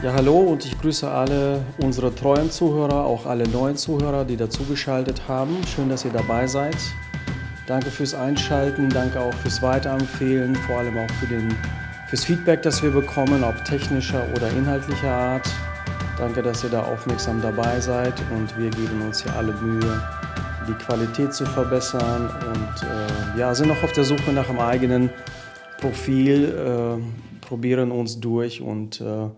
Ja, hallo und ich grüße alle unsere treuen Zuhörer, auch alle neuen Zuhörer, die dazugeschaltet haben. Schön, dass ihr dabei seid. Danke fürs Einschalten, danke auch fürs Weiterempfehlen, vor allem auch für den, fürs Feedback, das wir bekommen, ob technischer oder inhaltlicher Art. Danke, dass ihr da aufmerksam dabei seid und wir geben uns hier alle Mühe, die Qualität zu verbessern und äh, ja, sind noch auf der Suche nach einem eigenen Profil, äh, probieren uns durch und äh,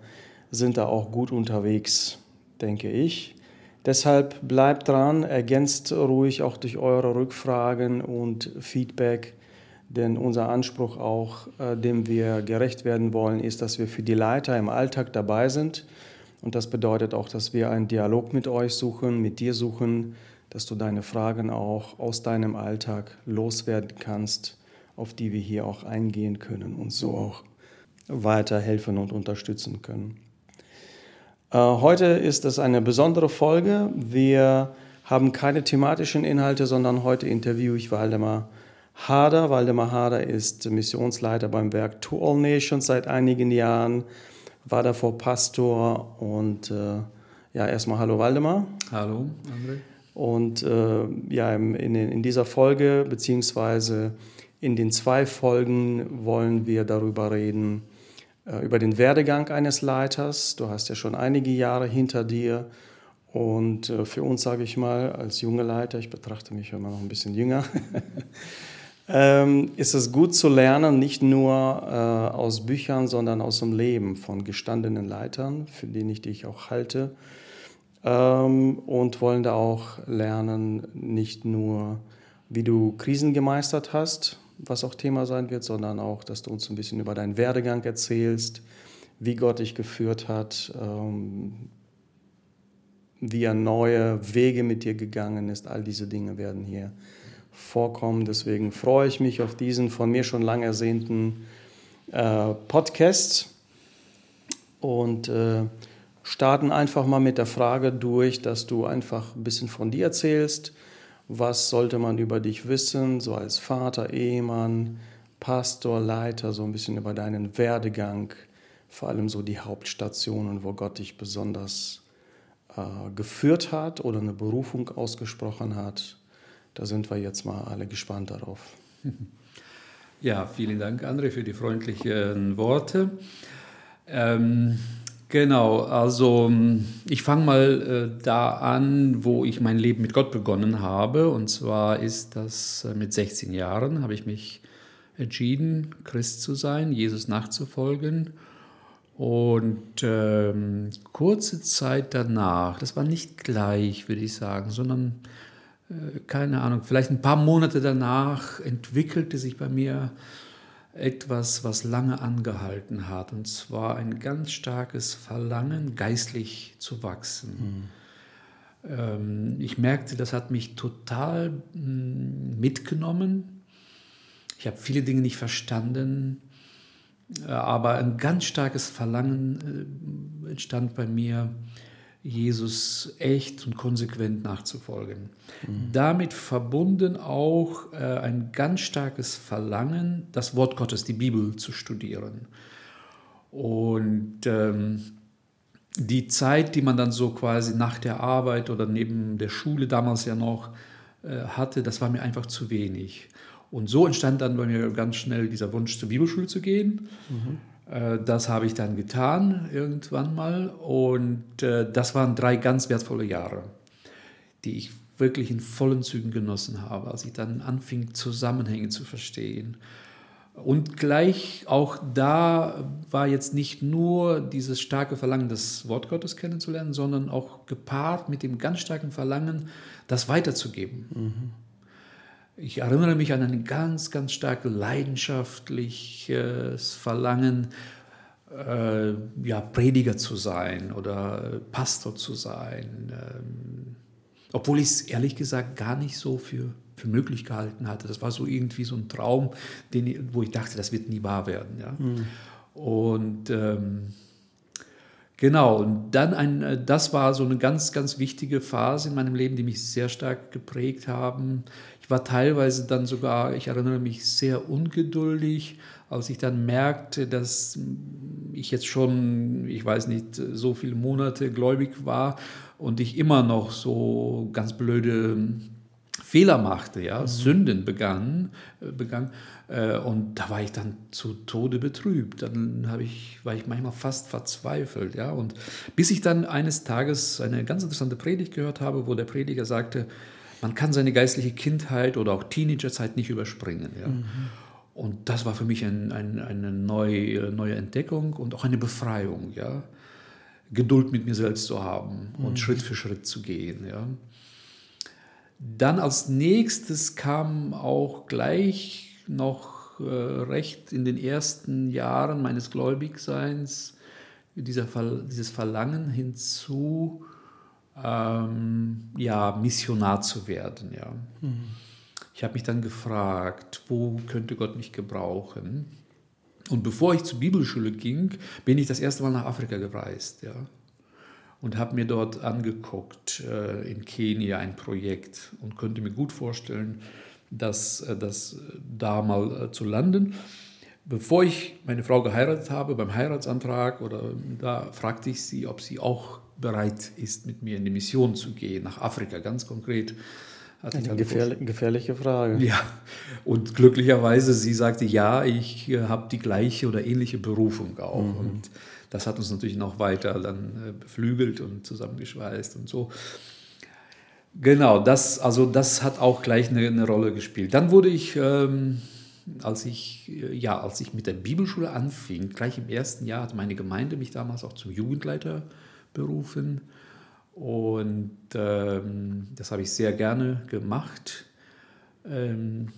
sind da auch gut unterwegs, denke ich. Deshalb bleibt dran, ergänzt ruhig auch durch eure Rückfragen und Feedback, denn unser Anspruch auch, äh, dem wir gerecht werden wollen, ist, dass wir für die Leiter im Alltag dabei sind. Und das bedeutet auch, dass wir einen Dialog mit euch suchen, mit dir suchen, dass du deine Fragen auch aus deinem Alltag loswerden kannst, auf die wir hier auch eingehen können und so auch weiterhelfen und unterstützen können. Äh, heute ist es eine besondere Folge. Wir haben keine thematischen Inhalte, sondern heute interviewe ich Waldemar Hader. Waldemar Hader ist Missionsleiter beim Werk To All Nations seit einigen Jahren, war davor Pastor und äh, ja, erstmal hallo Waldemar. Hallo, André. Und äh, ja, in, in dieser Folge, beziehungsweise in den zwei Folgen, wollen wir darüber reden, über den Werdegang eines Leiters. Du hast ja schon einige Jahre hinter dir. Und äh, für uns, sage ich mal, als junge Leiter, ich betrachte mich immer noch ein bisschen jünger, ähm, ist es gut zu lernen, nicht nur äh, aus Büchern, sondern aus dem Leben von gestandenen Leitern, für die ich dich auch halte. Ähm, und wollen da auch lernen, nicht nur, wie du Krisen gemeistert hast, was auch Thema sein wird, sondern auch, dass du uns ein bisschen über deinen Werdegang erzählst, wie Gott dich geführt hat, ähm, wie er neue Wege mit dir gegangen ist. All diese Dinge werden hier vorkommen. Deswegen freue ich mich auf diesen von mir schon lang ersehnten äh, Podcast und äh, starten einfach mal mit der Frage durch, dass du einfach ein bisschen von dir erzählst was sollte man über dich wissen, so als Vater, Ehemann, Pastor, Leiter, so ein bisschen über deinen Werdegang, vor allem so die Hauptstationen, wo Gott dich besonders äh, geführt hat oder eine Berufung ausgesprochen hat. Da sind wir jetzt mal alle gespannt darauf. Ja, vielen Dank, André, für die freundlichen Worte. Ähm, Genau, also ähm, ich fange mal äh, da an, wo ich mein Leben mit Gott begonnen habe. Und zwar ist das äh, mit 16 Jahren, habe ich mich entschieden, Christ zu sein, Jesus nachzufolgen. Und ähm, kurze Zeit danach, das war nicht gleich, würde ich sagen, sondern äh, keine Ahnung, vielleicht ein paar Monate danach entwickelte sich bei mir etwas, was lange angehalten hat, und zwar ein ganz starkes Verlangen, geistlich zu wachsen. Mhm. ich merkte, das hat mich total hm, mitgenommen. Ich habe viele Dinge nicht verstanden, äh, aber ein ganz starkes Verlangen äh, entstand bei mir, Jesus echt und konsequent nachzufolgen. Mhm. Damit verbunden auch äh, ein ganz starkes Verlangen, das Wort Gottes, die Bibel zu studieren. Und ähm, die Zeit, die man dann so quasi nach der Arbeit oder neben der Schule damals ja noch äh, hatte, das war mir einfach zu wenig. Und so entstand dann bei mir ganz schnell dieser Wunsch, zur Bibelschule zu gehen. Mhm. Äh, das habe ich dann getan irgendwann mal und äh, das waren drei ganz wertvolle Jahre, die ich wirklich in vollen Zügen genossen habe, als ich dann anfing, Zusammenhänge zu verstehen. Und gleich auch da war jetzt nicht nur dieses starke Verlangen, das Wort Gottes kennenzulernen, sondern auch gepaart mit dem ganz starken Verlangen, das weiterzugeben. Mhm. Ich erinnere mich an ein ganz, ganz starkes leidenschaftliches Verlangen, äh, ja, Prediger zu sein oder Pastor zu sein, ähm, obwohl ich es ehrlich gesagt gar nicht so für, für möglich gehalten hatte. Das war so irgendwie so ein Traum, den, wo ich dachte, das wird nie wahr werden. Ja? Mhm. Und ähm, Genau, und dann ein, äh, das war so eine ganz, ganz wichtige Phase in meinem Leben, die mich sehr stark geprägt haben Ich war teilweise dann sogar, ich erinnere mich, sehr ungeduldig, als ich dann merkte, dass ich jetzt schon, ich weiß nicht, so viele Monate gläubig war und ich immer noch so ganz blöde Fehler machte, ja, mhm. Sünden begann, äh, begann. Äh, und da war ich dann zu Tode betrübt. Dann habe ich, war ich manchmal fast verzweifelt, ja. Und bis ich dann eines Tages eine ganz interessante Predigt gehört habe, wo der Prediger sagte, man kann seine geistliche Kindheit oder auch Teenagerzeit nicht überspringen, ja. Mhm. Und das war für mich ein, ein, eine neue, neue Entdeckung und auch eine Befreiung, ja. Geduld mit mir selbst zu haben und mhm. Schritt für Schritt zu gehen, ja. Dann als nächstes kam auch gleich noch äh, recht in den ersten Jahren meines Gläubigseins dieser, dieses Verlangen hinzu, ähm, ja, Missionar zu werden. Ja. Mhm. Ich habe mich dann gefragt, wo könnte Gott mich gebrauchen? Und bevor ich zur Bibelschule ging, bin ich das erste Mal nach Afrika gereist. Ja und habe mir dort angeguckt äh, in Kenia ein Projekt und könnte mir gut vorstellen, dass äh, das da mal äh, zu landen. Bevor ich meine Frau geheiratet habe, beim Heiratsantrag, oder da fragte ich sie, ob sie auch bereit ist, mit mir in die Mission zu gehen, nach Afrika ganz konkret. Eine gefährlich, gefährliche Frage. Ja, und glücklicherweise, sie sagte, ja, ich äh, habe die gleiche oder ähnliche Berufung auch. Mhm. Und das hat uns natürlich noch weiter dann äh, beflügelt und zusammengeschweißt und so. Genau, das, also das hat auch gleich eine, eine Rolle gespielt. Dann wurde ich, ähm, als ich, äh, ja, als ich mit der Bibelschule anfing, gleich im ersten Jahr hat meine Gemeinde mich damals auch zum Jugendleiter berufen. Und ähm, das habe ich sehr gerne gemacht. Ähm,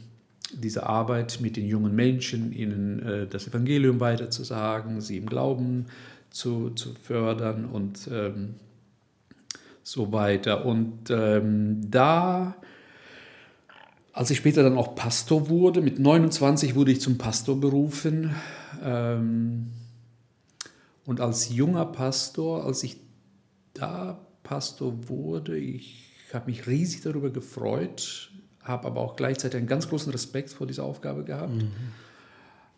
diese Arbeit mit den jungen Menschen, ihnen äh, das Evangelium weiterzusagen, sie im Glauben zu, zu fördern und ähm, so weiter. Und ähm, da, als ich später dann auch Pastor wurde, mit 29 wurde ich zum Pastor berufen. Und als junger Pastor, als ich da Pastor wurde, ich habe mich riesig darüber gefreut, habe aber auch gleichzeitig einen ganz großen Respekt vor dieser Aufgabe gehabt. Mhm.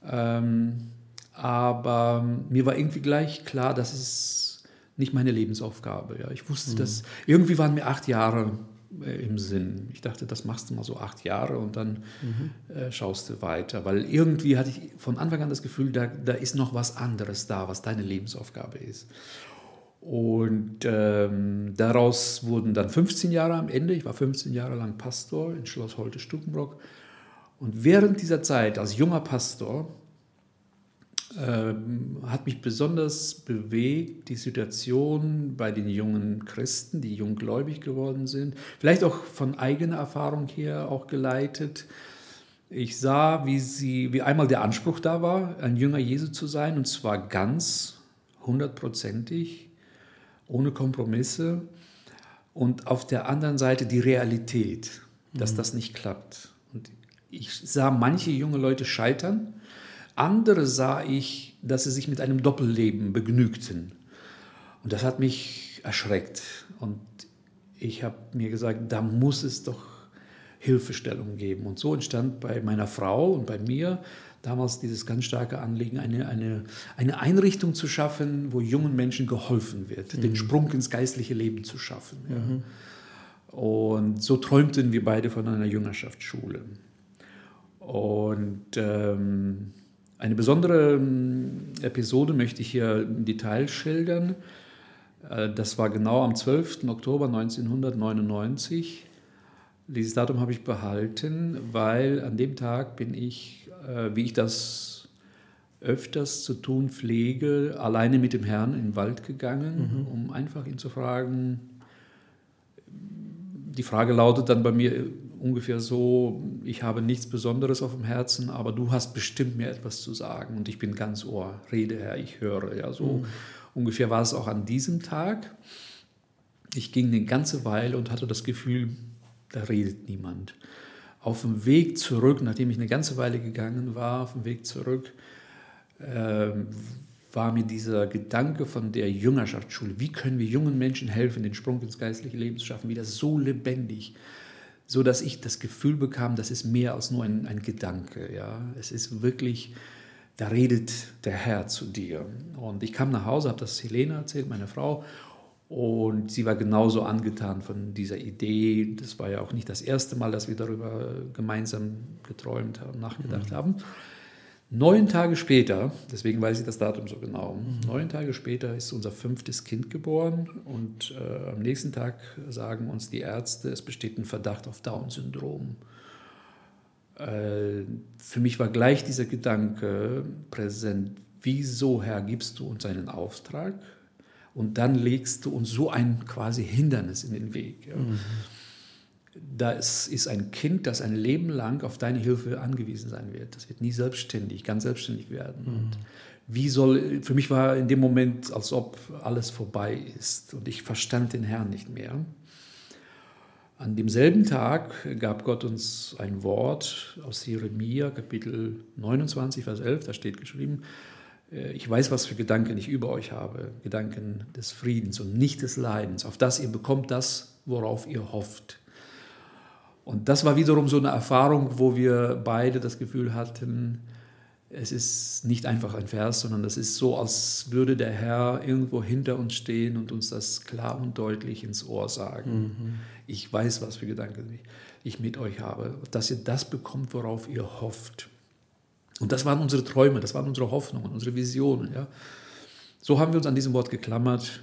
Ähm, aber mir war irgendwie gleich klar, dass es nicht meine Lebensaufgabe. Ja. Ich wusste, mhm. dass irgendwie waren mir acht Jahre im Sinn. Ich dachte, das machst du mal so acht Jahre und dann mhm. äh, schaust du weiter. Weil irgendwie hatte ich von Anfang an das Gefühl, da, da ist noch was anderes da, was deine Lebensaufgabe ist. Und ähm, daraus wurden dann 15 Jahre am Ende. Ich war 15 Jahre lang Pastor in Schloss Holte-Stukenbrock. Und während dieser Zeit als junger Pastor ähm, hat mich besonders bewegt die Situation bei den jungen Christen, die junggläubig geworden sind. Vielleicht auch von eigener Erfahrung her auch geleitet. Ich sah, wie, sie, wie einmal der Anspruch da war, ein Jünger Jesu zu sein, und zwar ganz hundertprozentig ohne Kompromisse und auf der anderen Seite die Realität, dass mhm. das nicht klappt. Und ich sah manche junge Leute scheitern, andere sah ich, dass sie sich mit einem Doppelleben begnügten. Und das hat mich erschreckt. Und ich habe mir gesagt, da muss es doch Hilfestellung geben. Und so entstand bei meiner Frau und bei mir damals dieses ganz starke Anliegen, eine, eine, eine Einrichtung zu schaffen, wo jungen Menschen geholfen wird, mhm. den Sprung ins geistliche Leben zu schaffen. Ja. Mhm. Und so träumten wir beide von einer Jüngerschaftsschule. Und ähm, eine besondere ähm, Episode möchte ich hier im Detail schildern. Äh, das war genau am 12. Oktober 1999. Dieses Datum habe ich behalten, weil an dem Tag bin ich äh, wie ich das öfters zu tun pflege, alleine mit dem Herrn in den Wald gegangen, mhm. um einfach ihn zu fragen. Die Frage lautet dann bei mir ungefähr so, ich habe nichts Besonderes auf dem Herzen, aber du hast bestimmt mir etwas zu sagen und ich bin ganz Ohr, rede Herr, ich höre. Ja, so mhm. ungefähr war es auch an diesem Tag. Ich ging eine ganze Weile und hatte das Gefühl, da redet niemand auf dem Weg zurück, nachdem ich eine ganze Weile gegangen war, auf dem Weg zurück, äh, war mir dieser Gedanke von der Jüngerschaftsschule, wie können wir jungen Menschen helfen, den Sprung ins geistliche Leben zu schaffen, wieder so lebendig, so dass ich das Gefühl bekam, das ist mehr als nur ein, ein Gedanke. Ja? Es ist wirklich, da redet der Herr zu dir. Und ich kam nach Hause, habe das Helene erzählt, meine Frau, und sie war genauso angetan von dieser Idee. Das war ja auch nicht das erste Mal, dass wir darüber gemeinsam geträumt haben, nachgedacht mhm. haben. Neun Tage später, deswegen weiß ich das Datum so genau, neun Tage später ist unser fünftes Kind geboren und äh, am nächsten Tag sagen uns die Ärzte, es besteht ein Verdacht auf Down-Syndrom. Äh, für mich war gleich dieser Gedanke präsent, wieso Herr gibst du uns einen Auftrag und dann legst du uns so ein quasi Hindernis in den Weg. Ja? Mhm das ist ein Kind, das ein Leben lang auf deine Hilfe angewiesen sein wird. Das wird nie selbstständig, ganz selbstständig werden. Mhm. Und wie soll, für mich war in dem Moment, als ob alles vorbei ist und ich verstand den Herrn nicht mehr. An demselben Tag gab Gott uns ein Wort aus Jeremia, Kapitel 29, Vers 11, da steht geschrieben, äh, ich weiß, was für Gedanken ich über euch habe, Gedanken des Friedens und nicht des Leidens, auf das ihr bekommt das, worauf ihr hofft. Und das war wiederum so eine Erfahrung, wo wir beide das Gefühl hatten, es ist nicht einfach ein Vers, sondern es ist so, als würde der Herr irgendwo hinter uns stehen und uns das klar und deutlich ins Ohr sagen. Mhm. Ich weiß, was für Gedanken ich mit euch habe, dass ihr das bekommt, worauf ihr hofft. Und das waren unsere Träume, das waren unsere Hoffnungen, unsere Visionen. Ja. So haben wir uns an diesem Wort geklammert.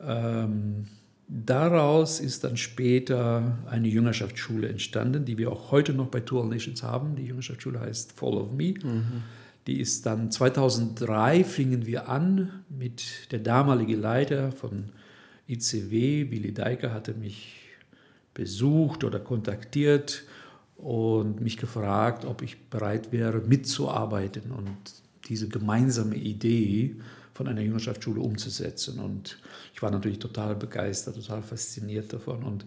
Ähm, Daraus ist dann später eine Jüngerschaftsschule entstanden, die wir auch heute noch bei Tour Nations haben. Die Jüngerschaftsschule heißt Follow Me. Mhm. Die ist dann 2003 fingen wir an mit der damalige Leiter von ICW, Billy Deiker, hatte mich besucht oder kontaktiert und mich gefragt, ob ich bereit wäre, mitzuarbeiten und diese gemeinsame Idee von einer Jüngerschaftsschule umzusetzen. Und ich war natürlich total begeistert, total fasziniert davon. Und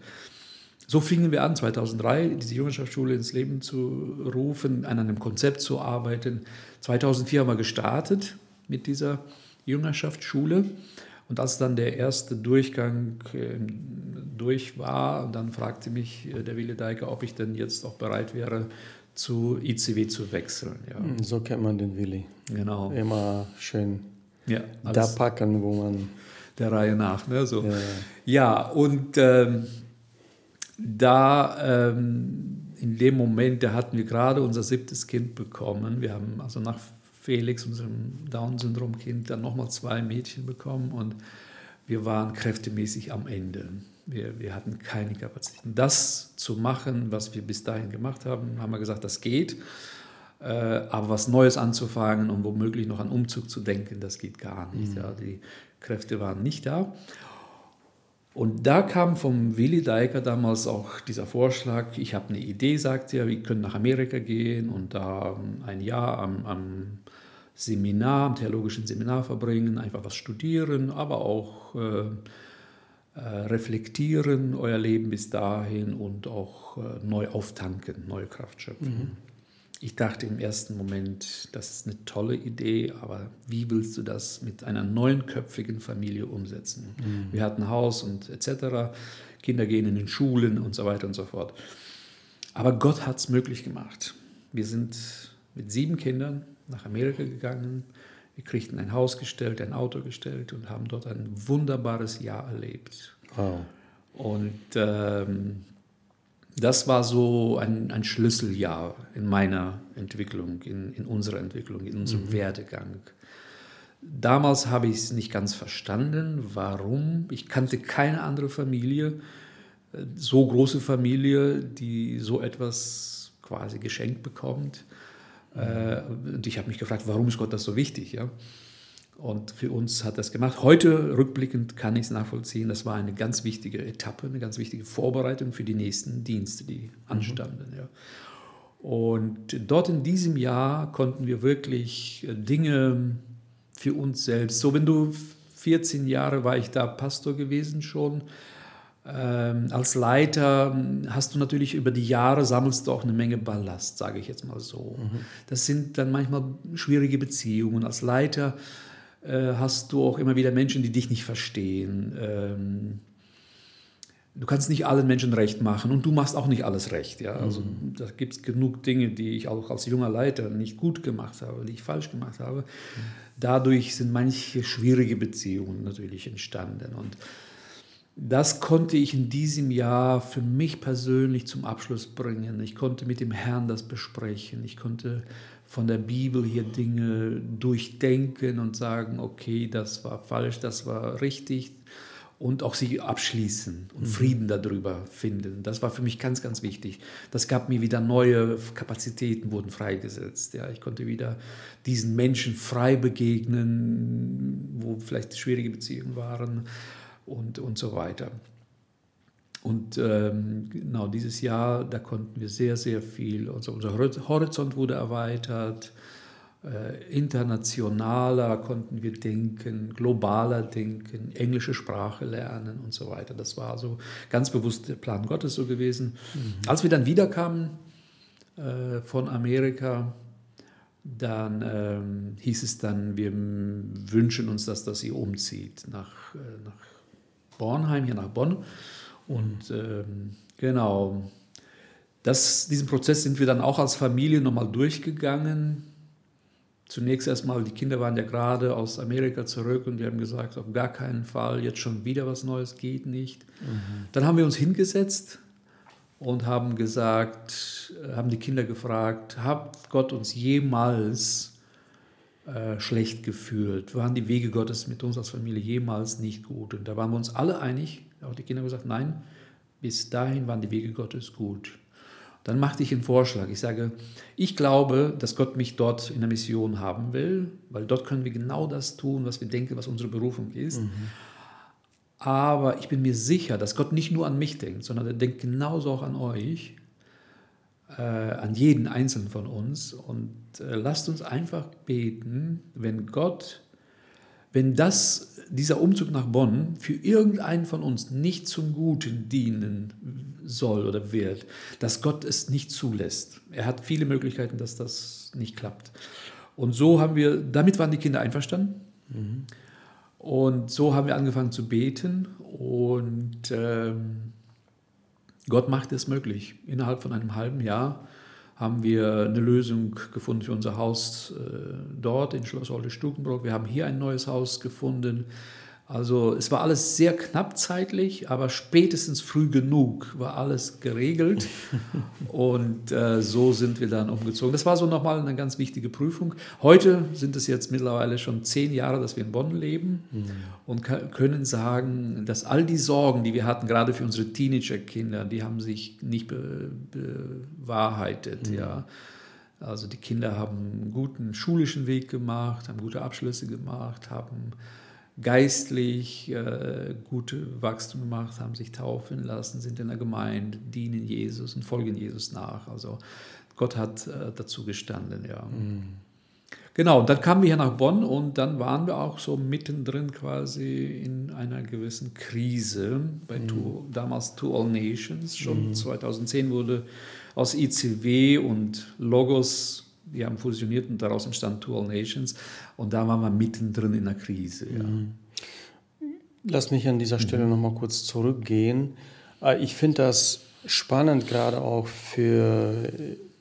so fingen wir an, 2003 diese Jüngerschaftsschule ins Leben zu rufen, an einem Konzept zu arbeiten. 2004 haben wir gestartet mit dieser Jüngerschaftsschule. Und als dann der erste Durchgang äh, durch war, dann fragte mich äh, der Wille Deiker, ob ich denn jetzt auch bereit wäre, zu ICW zu wechseln. Ja. So kennt man den Willi. Genau. Immer schön ja, da packen, wo man. Der Reihe nach. Ne? So. Ja, ja und ähm, da ähm, in dem Moment, da hatten wir gerade unser siebtes Kind bekommen. Wir haben also nach Felix, unserem Down-Syndrom-Kind, dann nochmal zwei Mädchen bekommen und wir waren kräftemäßig am Ende. Wir, wir hatten keine Kapazitäten. Das zu machen, was wir bis dahin gemacht haben, haben wir gesagt, das geht. Äh, aber was Neues anzufangen und womöglich noch an Umzug zu denken, das geht gar nicht. Mhm. Ja, die Kräfte waren nicht da. Und da kam vom Willi Deiker damals auch dieser Vorschlag, ich habe eine Idee, sagt er, wir können nach Amerika gehen und da ein Jahr am, am Seminar, am theologischen Seminar verbringen, einfach was studieren, aber auch äh, äh, reflektieren, euer Leben bis dahin und auch äh, neu auftanken, neue Kraft schöpfen. Mhm. Ich dachte im ersten Moment, das ist eine tolle Idee, aber wie willst du das mit einer neunköpfigen Familie umsetzen? Mhm. Wir hatten Haus und etc. Kinder gehen in den Schulen und so weiter und so fort. Aber Gott hat es möglich gemacht. Wir sind mit sieben Kindern nach Amerika gegangen. Wir kriegten ein Haus gestellt, ein Auto gestellt und haben dort ein wunderbares Jahr erlebt. Wow. Und ähm, das war so ein, ein, Schlüsseljahr in meiner Entwicklung, in, in unserer Entwicklung, in unserem mhm. Werdegang. Damals habe ich es nicht ganz verstanden, warum. Ich kannte keine andere Familie, äh, so große Familie, die so etwas quasi geschenkt bekommt. Mhm. Und ich habe mich gefragt, warum ist Gott das so wichtig? Ja? Und für uns hat das gemacht. Heute rückblickend kann ich es nachvollziehen. Das war eine ganz wichtige Etappe, eine ganz wichtige Vorbereitung für die nächsten Dienste, die anstanden. Mhm. Ja. Und dort in diesem Jahr konnten wir wirklich äh, Dinge für uns selbst. So, wenn du 14 Jahre war ich da Pastor gewesen schon. Ähm, als Leiter hm, hast du natürlich über die Jahre sammelst du auch eine Menge Ballast, sage ich jetzt mal so. Mhm. Das sind dann manchmal schwierige Beziehungen. Als Leiter hast du auch immer wieder Menschen, die dich nicht verstehen. Ähm, du kannst nicht allen Menschen recht machen und du machst auch nicht alles recht. Ja? Also mhm. da gibt es genug Dinge, die ich auch als junger Leiter nicht gut gemacht habe, die ich falsch gemacht habe. Mhm. Dadurch sind manche schwierige Beziehungen natürlich entstanden. Und das konnte ich in diesem Jahr für mich persönlich zum Abschluss bringen. Ich konnte mit dem Herrn das besprechen. Ich konnte von der Bibel hier Dinge durchdenken und sagen, okay, das war falsch, das war richtig und auch sie abschließen und mhm. Frieden darüber finden. Das war für mich ganz, ganz wichtig. Das gab mir wieder neue Kapazitäten, wurden freigesetzt. Ja, ich konnte wieder diesen Menschen frei begegnen, wo vielleicht schwierige Beziehungen waren und, und so weiter. Und ähm, genau dieses Jahr, da konnten wir sehr, sehr viel, also unser Horizont wurde erweitert, äh, internationaler konnten wir denken, globaler denken, englische Sprache lernen und so weiter. Das war so ganz bewusst der Plan Gottes so gewesen. Mhm. Als wir dann wiederkamen äh, von Amerika, dann ähm, hieß es dann, wir wünschen uns, dass das sie umzieht nach, äh, nach Bornheim, hier nach Bonn. Und ähm, genau, das, diesen Prozess sind wir dann auch als Familie nochmal durchgegangen. Zunächst erstmal, die Kinder waren ja gerade aus Amerika zurück und wir haben gesagt, auf gar keinen Fall, jetzt schon wieder was Neues geht nicht. Mhm. Dann haben wir uns hingesetzt und haben gesagt, haben die Kinder gefragt, hat Gott uns jemals äh, schlecht gefühlt? Waren die Wege Gottes mit uns als Familie jemals nicht gut? Und da waren wir uns alle einig, auch die Kinder gesagt, nein, bis dahin waren die Wege Gottes gut. Dann machte ich einen Vorschlag. Ich sage, ich glaube, dass Gott mich dort in der Mission haben will, weil dort können wir genau das tun, was wir denken, was unsere Berufung ist. Mhm. Aber ich bin mir sicher, dass Gott nicht nur an mich denkt, sondern er denkt genauso auch an euch, äh, an jeden Einzelnen von uns. Und äh, lasst uns einfach beten, wenn Gott wenn das, dieser Umzug nach Bonn für irgendeinen von uns nicht zum Guten dienen soll oder wird, dass Gott es nicht zulässt. Er hat viele Möglichkeiten, dass das nicht klappt. Und so haben wir, damit waren die Kinder einverstanden. Mhm. Und so haben wir angefangen zu beten und ähm, Gott macht es möglich. Innerhalb von einem halben Jahr haben wir eine Lösung gefunden für unser Haus äh, dort in Schloss Olde-Stukenbrock. Wir haben hier ein neues Haus gefunden. Also es war alles sehr knapp zeitlich, aber spätestens früh genug war alles geregelt und äh, so sind wir dann umgezogen. Das war so nochmal eine ganz wichtige Prüfung. Heute sind es jetzt mittlerweile schon zehn Jahre, dass wir in Bonn leben mhm. und können sagen, dass all die Sorgen, die wir hatten, gerade für unsere Teenagerkinder, die haben sich nicht be bewahrheitet. Mhm. Ja. Also die Kinder haben einen guten schulischen Weg gemacht, haben gute Abschlüsse gemacht, haben geistlich äh, gute Wachstum gemacht, haben sich taufen lassen, sind in der Gemeinde, dienen Jesus und folgen Jesus nach. Also Gott hat äh, dazu gestanden, ja. Mhm. Genau, und dann kamen wir hier nach Bonn und dann waren wir auch so mittendrin quasi in einer gewissen Krise bei mhm. to, damals To All Nations. Schon mhm. 2010 wurde aus ICW und Logos die haben fusioniert und daraus entstand To All Nations. Und da waren wir mittendrin in der Krise. Ja. Mhm. Lass mich an dieser Stelle mhm. nochmal kurz zurückgehen. Äh, ich finde das spannend, gerade auch für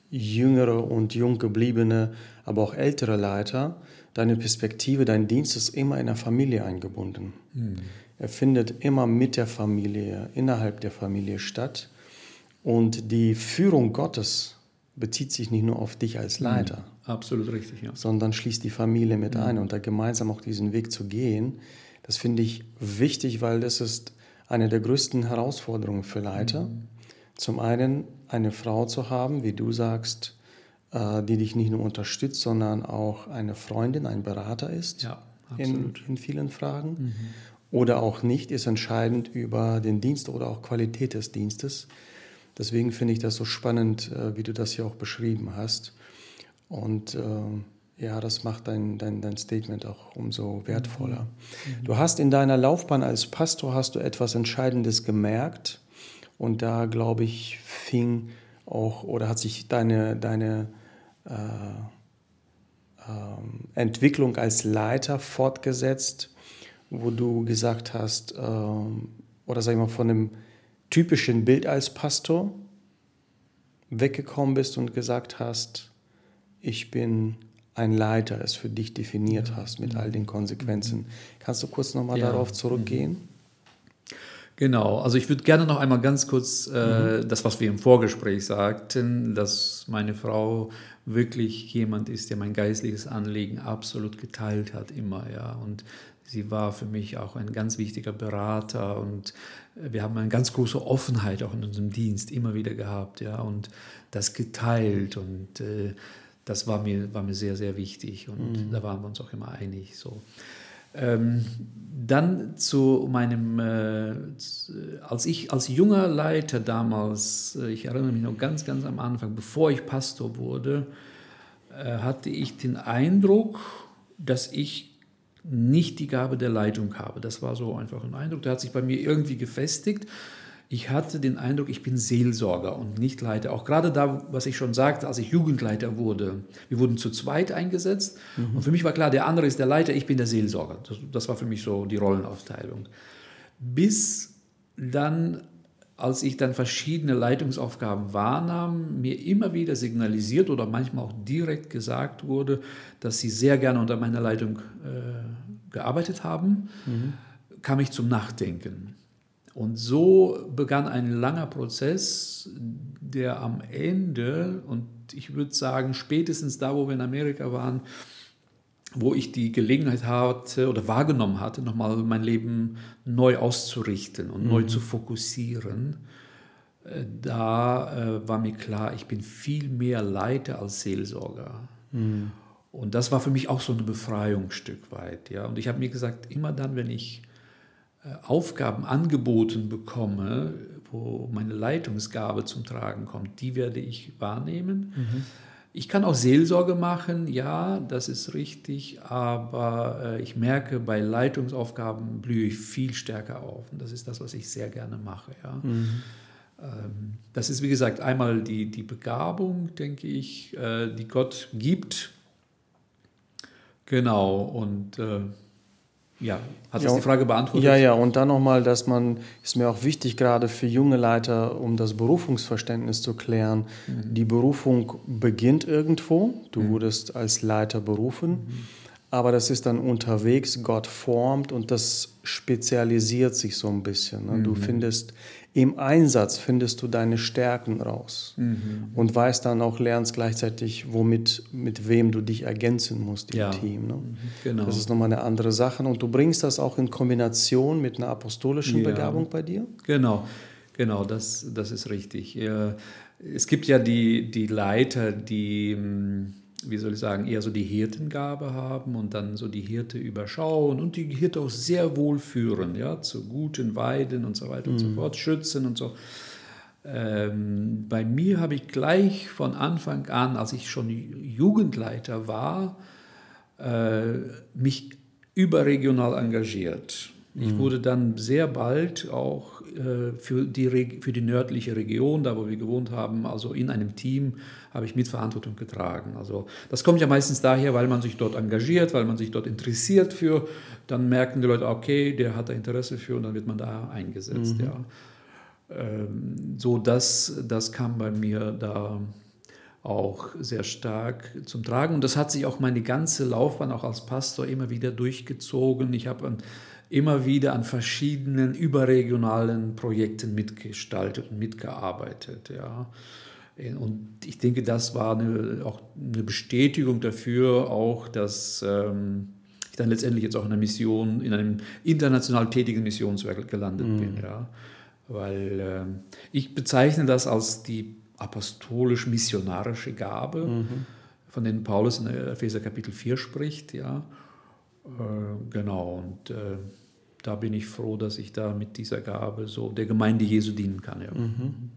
jüngere und jung gebliebene, aber auch ältere Leiter. Deine Perspektive, dein Dienst ist immer in der Familie eingebunden. Mhm. Er findet immer mit der Familie, innerhalb der Familie statt. Und die Führung Gottes bezieht sich nicht nur auf dich als mhm. Leiter. Mhm. Absolut richtig, ja. Sondern schließt die Familie mit mhm. ein und da gemeinsam auch diesen Weg zu gehen, das finde ich wichtig, weil das ist eine der größten Herausforderungen für Leiter. Mhm. Zum einen eine Frau zu haben, wie du sagst, äh, die dich nicht nur unterstützt, sondern auch eine Freundin, ein Berater ist ja, in, in, vielen Fragen. Mhm. Oder auch nicht, ist entscheidend über den Dienst oder auch Qualität des Dienstes. Deswegen finde ich das so spannend, äh, wie du das hier auch beschrieben hast. Und äh, ja, das macht dein, dein, dein Statement auch umso wertvoller. Mhm. Du hast in deiner Laufbahn als Pastor hast du etwas Entscheidendes gemerkt und da glaube ich fing auch oder hat sich deine, deine äh, äh, Entwicklung als Leiter fortgesetzt, wo du gesagt hast äh, oder sag ich mal von dem typischen Bild als Pastor weggekommen bist und gesagt hast, ich bin ein Leiter, es für dich definiert hast mit all den Konsequenzen. Kannst du kurz nochmal ja. darauf zurückgehen? Genau, also ich würde gerne noch einmal ganz kurz äh, mhm. das, was wir im Vorgespräch sagten, dass meine Frau wirklich jemand ist, der mein geistliches Anliegen absolut geteilt hat, immer, ja. Und sie war für mich auch ein ganz wichtiger Berater und wir haben eine ganz große Offenheit auch in unserem Dienst immer wieder gehabt, ja, und das geteilt und äh, das war mir, war mir sehr, sehr wichtig und mhm. da waren wir uns auch immer einig, so. Ähm, dann zu meinem, äh, als ich als junger Leiter damals, äh, ich erinnere mich noch ganz, ganz am Anfang, bevor ich Pastor wurde, äh, hatte ich den Eindruck, dass ich nicht die Gabe der Leitung habe. Das war so einfach ein Eindruck, der hat sich bei mir irgendwie gefestigt ich hatte den Eindruck, ich bin Seelsorger und nicht Leiter. Auch gerade da, was ich schon sagte, als ich Jugendleiter wurde. Wir wurden zu zweit eingesetzt mhm. und für mich war klar, der andere ist der Leiter, ich bin der Seelsorger. Das, das war für mich so die Rollenaufteilung. Bis dann, als ich dann verschiedene Leitungsaufgaben wahrnahm, mir immer wieder signalisiert oder manchmal auch direkt gesagt wurde, dass sie sehr gerne unter meiner Leitung äh, gearbeitet haben, mhm. kam ich zum Nachdenken. Und so begann ein langer Prozess, der am Ende, und ich würde sagen, spätestens da, wo wir in Amerika waren, wo ich die Gelegenheit hatte oder wahrgenommen hatte, nochmal mein Leben neu auszurichten und mhm. neu zu fokussieren, äh, da äh, war mir klar, ich bin viel mehr Leiter als Seelsorger. Mhm. Und das war für mich auch so eine Befreiung ein Stück weit. Ja? Und ich habe mir gesagt, immer dann, wenn ich äh, Aufgaben angeboten bekomme, wo meine Leitungsgabe zum Tragen kommt, die werde ich wahrnehmen. Mhm. Ich kann auch Seelsorge machen, ja, das ist richtig, aber äh, ich merke, bei Leitungsaufgaben blühe ich viel stärker auf. Und das ist das, was ich sehr gerne mache. Ja. Mhm. Ähm, das ist, wie gesagt, einmal die, die Begabung, denke ich, äh, die Gott gibt. Genau, und äh, ja, hat das ja, die Frage beantwortet? Ja, ja, und dann nochmal, dass man, ist mir auch wichtig, gerade für junge Leiter, um das Berufungsverständnis zu klären. Mhm. Die Berufung beginnt irgendwo, du mhm. wurdest als Leiter berufen, mhm. Aber das ist dann unterwegs, Gott formt und das spezialisiert sich so ein bisschen. Ne? Du mhm. findest im Einsatz findest du deine Stärken raus mhm. und weißt dann auch, lernst gleichzeitig, womit, mit wem du dich ergänzen musst im ja. Team. Ne? Mhm. Genau. Das ist nochmal eine andere Sache und du bringst das auch in Kombination mit einer apostolischen ja. Begabung bei dir? Genau, genau, das, das ist richtig. Es gibt ja die, die Leiter, die hm, wie soll ich sagen, eher so die Hirtengabe haben und dann so die Hirte überschauen und die Hirte auch sehr wohl führen, ja, zu guten Weiden und so weiter mhm. und so mhm. fort, schützen und so. Ähm, bei mir habe ich gleich von Anfang an, als ich schon Jugendleiter war, äh, mich überregional engagiert. Ich mhm. wurde dann sehr bald auch äh, für, die, für die nördliche Region, da wo wir gewohnt haben, also in einem Team, habe ich Mitverantwortung getragen. Also das kommt ja meistens daher, weil man sich dort engagiert, weil man sich dort interessiert für. Dann merken die Leute, okay, der hat da Interesse für und dann wird man da eingesetzt. Mhm. Ja. Ähm, so das, das kam bei mir da auch sehr stark zum Tragen. Und das hat sich auch meine ganze Laufbahn auch als Pastor immer wieder durchgezogen. Ich habe immer wieder an verschiedenen überregionalen Projekten mitgestaltet und mitgearbeitet. Ja. Und ich denke, das war eine, auch eine Bestätigung dafür, auch dass ähm, ich dann letztendlich jetzt auch in einer Mission, in einem international tätigen Missionswerk gelandet mhm. bin. Ja. Weil äh, ich bezeichne das als die apostolisch-missionarische Gabe, mhm. von denen Paulus in Epheser Kapitel 4 spricht. Ja. Äh, genau, und äh, da bin ich froh, dass ich da mit dieser Gabe so der Gemeinde Jesu dienen kann. Ja. Mhm.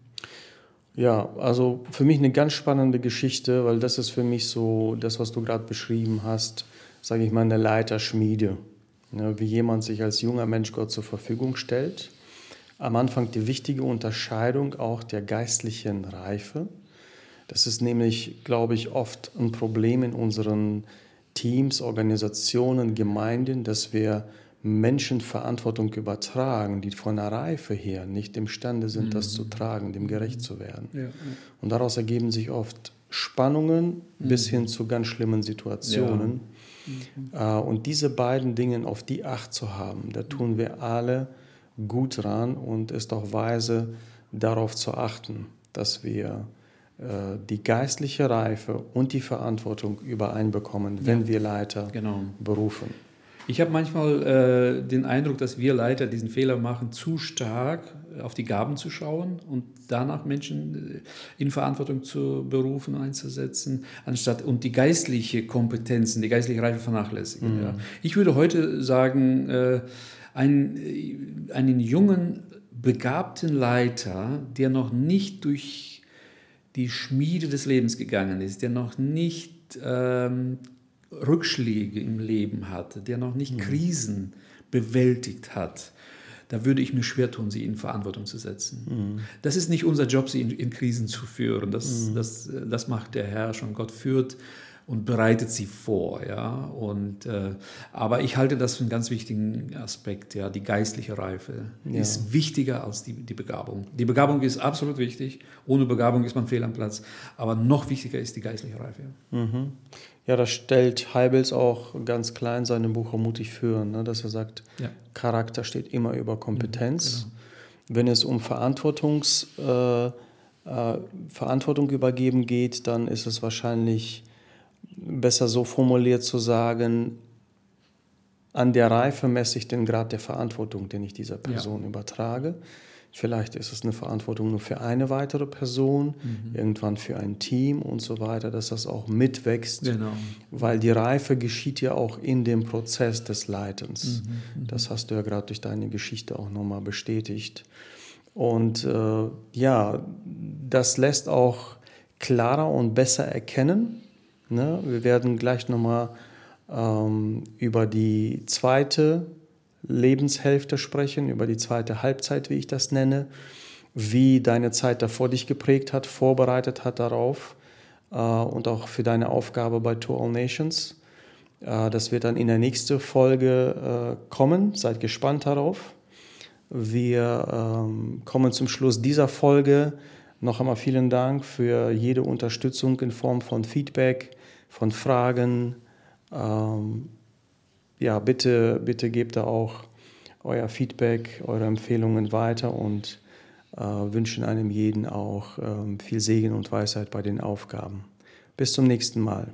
Ja, also für mich eine ganz spannende Geschichte, weil das ist für mich so das, was du gerade beschrieben hast, sage ich mal, eine Leiterschmiede. Ja, wie jemand sich als junger Mensch Gott zur Verfügung stellt. Am Anfang die wichtige Unterscheidung auch der geistlichen Reife. Das ist nämlich, glaube ich, oft ein Problem in unseren Teams, Organisationen, Gemeinden, dass wir Menschen Verantwortung übertragen, die von der Reife her nicht imstande sind, mhm. das zu tragen, dem gerecht zu werden. Ja, ja. Und daraus ergeben sich oft Spannungen mhm. bis hin zu ganz schlimmen Situationen. Ja. Mhm. Und diese beiden Dinge auf die Acht zu haben, da tun wir alle gut dran und ist auch weise, darauf zu achten, dass wir äh, die geistliche Reife und die Verantwortung übereinbekommen, wenn wir Leiter genau. berufen. Ich habe manchmal äh, den Eindruck, dass wir Leiter diesen Fehler machen, zu stark auf die Gaben zu schauen und danach Menschen äh, in Verantwortung zu berufen, einzusetzen, anstatt und die geistliche Kompetenzen, die geistliche Reife vernachlässigen. Mhm. Ja. Ich würde heute sagen, äh, einen, äh, einen jungen, begabten Leiter, der noch nicht durch die Schmiede des Lebens gegangen ist, der noch nicht ähm, Rückschläge im Leben hatte, der noch nicht mhm. Krisen bewältigt hat, da würde ich mir schwer tun, sie in Verantwortung zu setzen. Mhm. Das ist nicht unser Job, sie in, in Krisen zu führen. Das, mhm. das, das macht der Herr schon. Gott führt und bereitet sie vor. Ja? Und, äh, aber ich halte das für einen ganz wichtigen Aspekt. Ja? Die geistliche Reife ja. ist wichtiger als die, die Begabung. Die Begabung ist absolut wichtig. Ohne Begabung ist man fehl am Platz. Aber noch wichtiger ist die geistliche Reife. Mhm. Ja, das stellt Heibels auch ganz klar in seinem Buch Mutig führen, ne? dass er sagt, ja. Charakter steht immer über Kompetenz. Mhm, genau. Wenn es um Verantwortungs, äh, äh, Verantwortung übergeben geht, dann ist es wahrscheinlich besser so formuliert zu sagen, an der Reife messe ich den Grad der Verantwortung, den ich dieser Person ja. übertrage. Vielleicht ist es eine Verantwortung nur für eine weitere Person, mhm. irgendwann für ein Team und so weiter, dass das auch mitwächst, genau. weil die Reife geschieht ja auch in dem Prozess des Leitens. Mhm. mhm. Das hast du ja gerade durch deine Geschichte auch nochmal bestätigt. Und äh, ja, das lässt auch klarer und besser erkennen. Ne? Wir werden gleich nochmal ähm, über die zweite Lebenshälfte sprechen, über die zweite Halbzeit, wie ich das nenne, wie deine Zeit davor dich geprägt hat, vorbereitet hat darauf äh, und auch für deine Aufgabe bei To All Nations. Äh, das wird dann in der nächsten Folge äh, kommen. Seid gespannt darauf. Wir ähm, kommen zum Schluss dieser Folge. Noch einmal vielen Dank für jede Unterstützung in Form von Feedback, von Fragen. Ähm, ja, bitte, bitte gebt da auch euer Feedback, eure Empfehlungen weiter und äh, wünschen einem jeden auch äh, viel Segen und Weisheit bei den Aufgaben. Bis zum nächsten Mal.